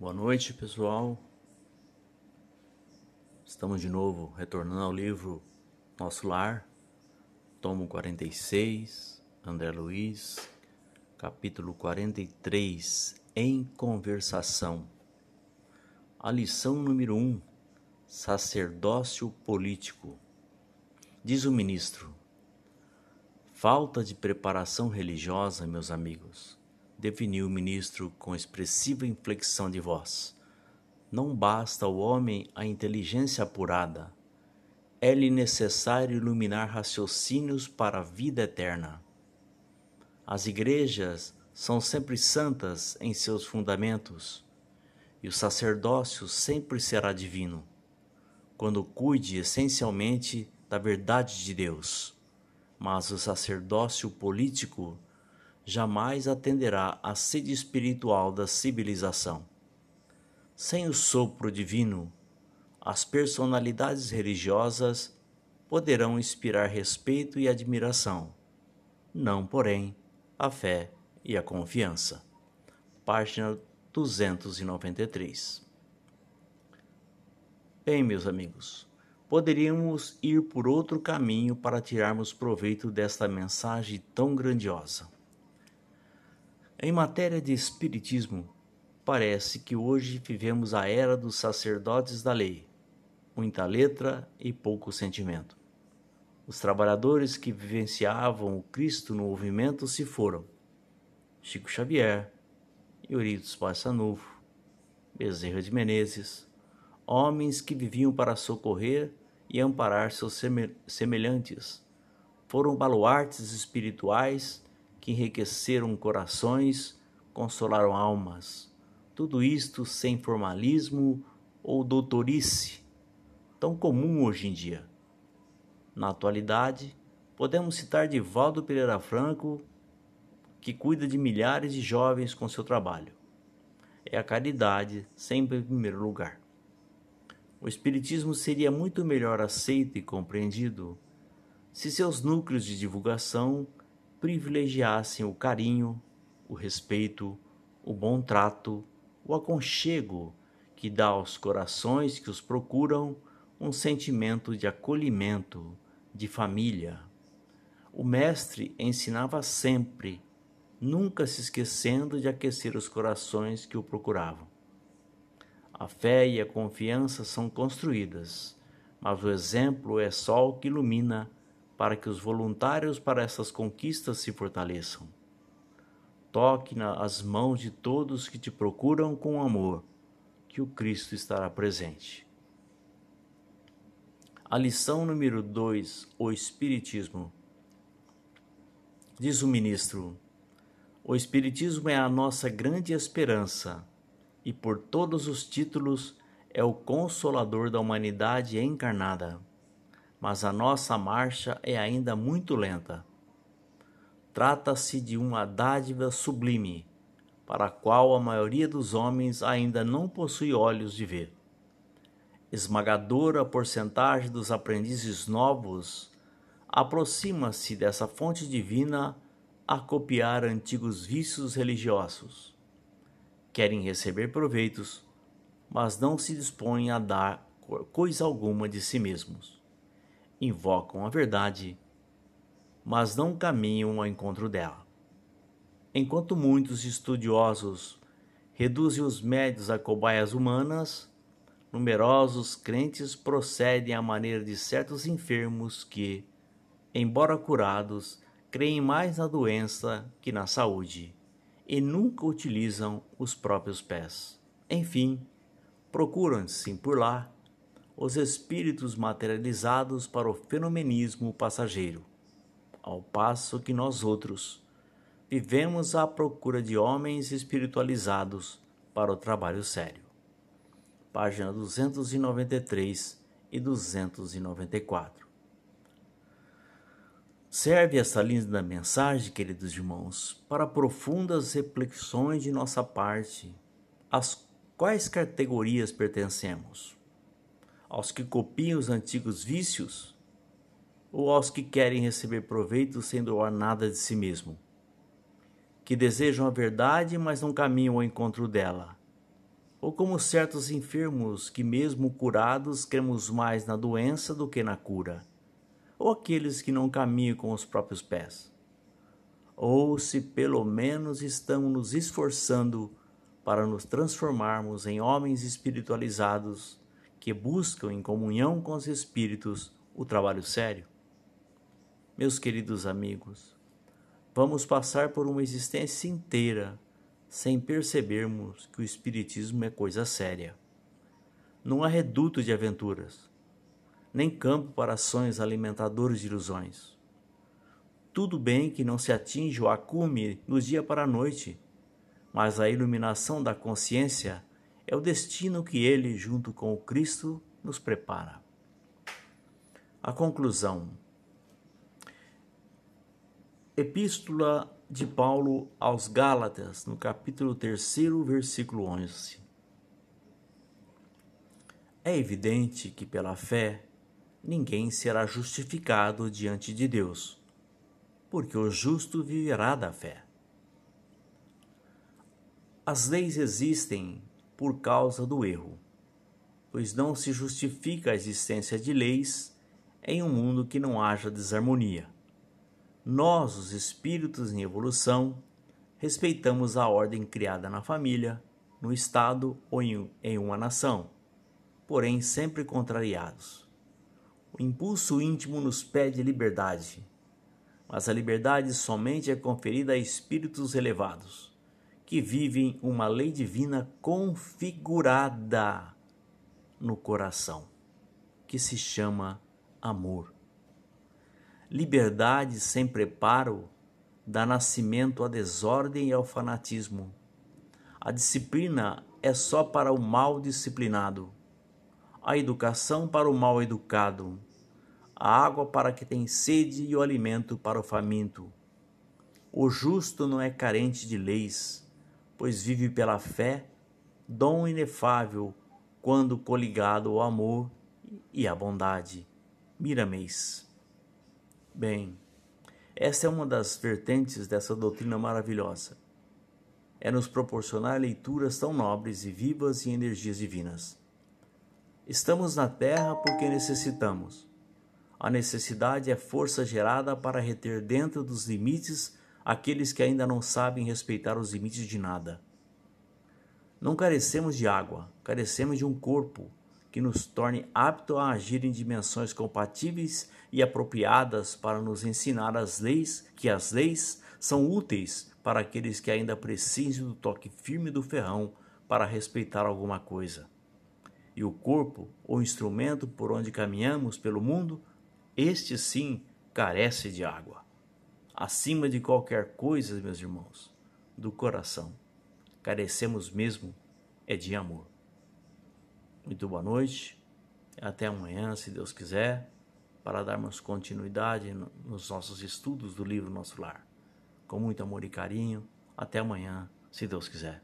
Boa noite, pessoal. Estamos de novo retornando ao livro Nosso Lar, tomo 46, André Luiz, capítulo 43, Em Conversação. A lição número 1, Sacerdócio Político. Diz o ministro: Falta de preparação religiosa, meus amigos definiu o ministro com expressiva inflexão de voz. Não basta ao homem a inteligência apurada. É-lhe necessário iluminar raciocínios para a vida eterna. As igrejas são sempre santas em seus fundamentos, e o sacerdócio sempre será divino, quando cuide essencialmente da verdade de Deus. Mas o sacerdócio político jamais atenderá à sede espiritual da civilização. Sem o sopro divino, as personalidades religiosas poderão inspirar respeito e admiração, não, porém, a fé e a confiança. Página 293. Bem, meus amigos, poderíamos ir por outro caminho para tirarmos proveito desta mensagem tão grandiosa. Em matéria de espiritismo, parece que hoje vivemos a era dos sacerdotes da lei, muita letra e pouco sentimento. Os trabalhadores que vivenciavam o Cristo no movimento se foram. Chico Xavier, Euritos Passanufo, Bezerra de Menezes, homens que viviam para socorrer e amparar seus semelhantes, foram baluartes espirituais que enriqueceram corações, consolaram almas. Tudo isto sem formalismo ou doutorice, tão comum hoje em dia. Na atualidade, podemos citar Divaldo Pereira Franco, que cuida de milhares de jovens com seu trabalho. É a caridade sempre em primeiro lugar. O Espiritismo seria muito melhor aceito e compreendido se seus núcleos de divulgação privilegiassem o carinho, o respeito, o bom trato, o aconchego que dá aos corações que os procuram um sentimento de acolhimento, de família. O Mestre ensinava sempre, nunca se esquecendo de aquecer os corações que o procuravam. A fé e a confiança são construídas, mas o exemplo é sol que ilumina para que os voluntários para essas conquistas se fortaleçam. Toque nas mãos de todos que te procuram com amor, que o Cristo estará presente. A lição número 2, o Espiritismo. Diz o ministro: O Espiritismo é a nossa grande esperança e, por todos os títulos, é o consolador da humanidade encarnada mas a nossa marcha é ainda muito lenta. Trata-se de uma dádiva sublime, para a qual a maioria dos homens ainda não possui olhos de ver. Esmagadora porcentagem dos aprendizes novos aproxima-se dessa fonte divina a copiar antigos vícios religiosos. Querem receber proveitos, mas não se dispõem a dar coisa alguma de si mesmos invocam a verdade, mas não caminham ao encontro dela. Enquanto muitos estudiosos reduzem os médios a cobaias humanas, numerosos crentes procedem à maneira de certos enfermos que, embora curados, creem mais na doença que na saúde e nunca utilizam os próprios pés. Enfim, procuram-se por lá os espíritos materializados para o fenomenismo passageiro, ao passo que nós outros vivemos à procura de homens espiritualizados para o trabalho sério. Página 293 e 294. Serve essa linda mensagem, queridos irmãos, para profundas reflexões de nossa parte. Às quais categorias pertencemos? Aos que copiam os antigos vícios ou aos que querem receber proveito sem doar nada de si mesmo, que desejam a verdade, mas não caminham ao encontro dela, ou como certos enfermos que, mesmo curados, cremos mais na doença do que na cura, ou aqueles que não caminham com os próprios pés, ou se pelo menos estamos nos esforçando para nos transformarmos em homens espiritualizados que buscam em comunhão com os espíritos o trabalho sério. Meus queridos amigos, vamos passar por uma existência inteira sem percebermos que o Espiritismo é coisa séria. Não há reduto de aventuras, nem campo para ações alimentadoras de ilusões. Tudo bem que não se atinge o acume do dia para a noite, mas a iluminação da consciência é o destino que ele, junto com o Cristo, nos prepara. A conclusão. Epístola de Paulo aos Gálatas, no capítulo 3, versículo 11. É evidente que pela fé ninguém será justificado diante de Deus, porque o justo viverá da fé. As leis existem por causa do erro, pois não se justifica a existência de leis em um mundo que não haja desarmonia. Nós, os espíritos em evolução, respeitamos a ordem criada na família, no Estado ou em uma nação, porém sempre contrariados. O impulso íntimo nos pede liberdade, mas a liberdade somente é conferida a espíritos elevados, que vivem uma lei divina configurada no coração, que se chama amor. Liberdade sem preparo dá nascimento à desordem e ao fanatismo. A disciplina é só para o mal disciplinado, a educação para o mal educado, a água para que tem sede e o alimento para o faminto. O justo não é carente de leis, pois vive pela fé, dom inefável, quando coligado ao amor e à bondade. Miramês. Bem, essa é uma das vertentes dessa doutrina maravilhosa. É nos proporcionar leituras tão nobres e vivas e energias divinas. Estamos na Terra porque necessitamos. A necessidade é força gerada para reter dentro dos limites aqueles que ainda não sabem respeitar os limites de nada. Não carecemos de água, carecemos de um corpo, que nos torne apto a agir em dimensões compatíveis e apropriadas para nos ensinar as leis, que as leis são úteis para aqueles que ainda precisam do toque firme do ferrão para respeitar alguma coisa. E o corpo, o instrumento por onde caminhamos pelo mundo, este sim carece de água. Acima de qualquer coisa, meus irmãos, do coração, carecemos mesmo é de amor. Muito boa noite. Até amanhã, se Deus quiser, para darmos continuidade nos nossos estudos do livro Nosso Lar. Com muito amor e carinho. Até amanhã, se Deus quiser.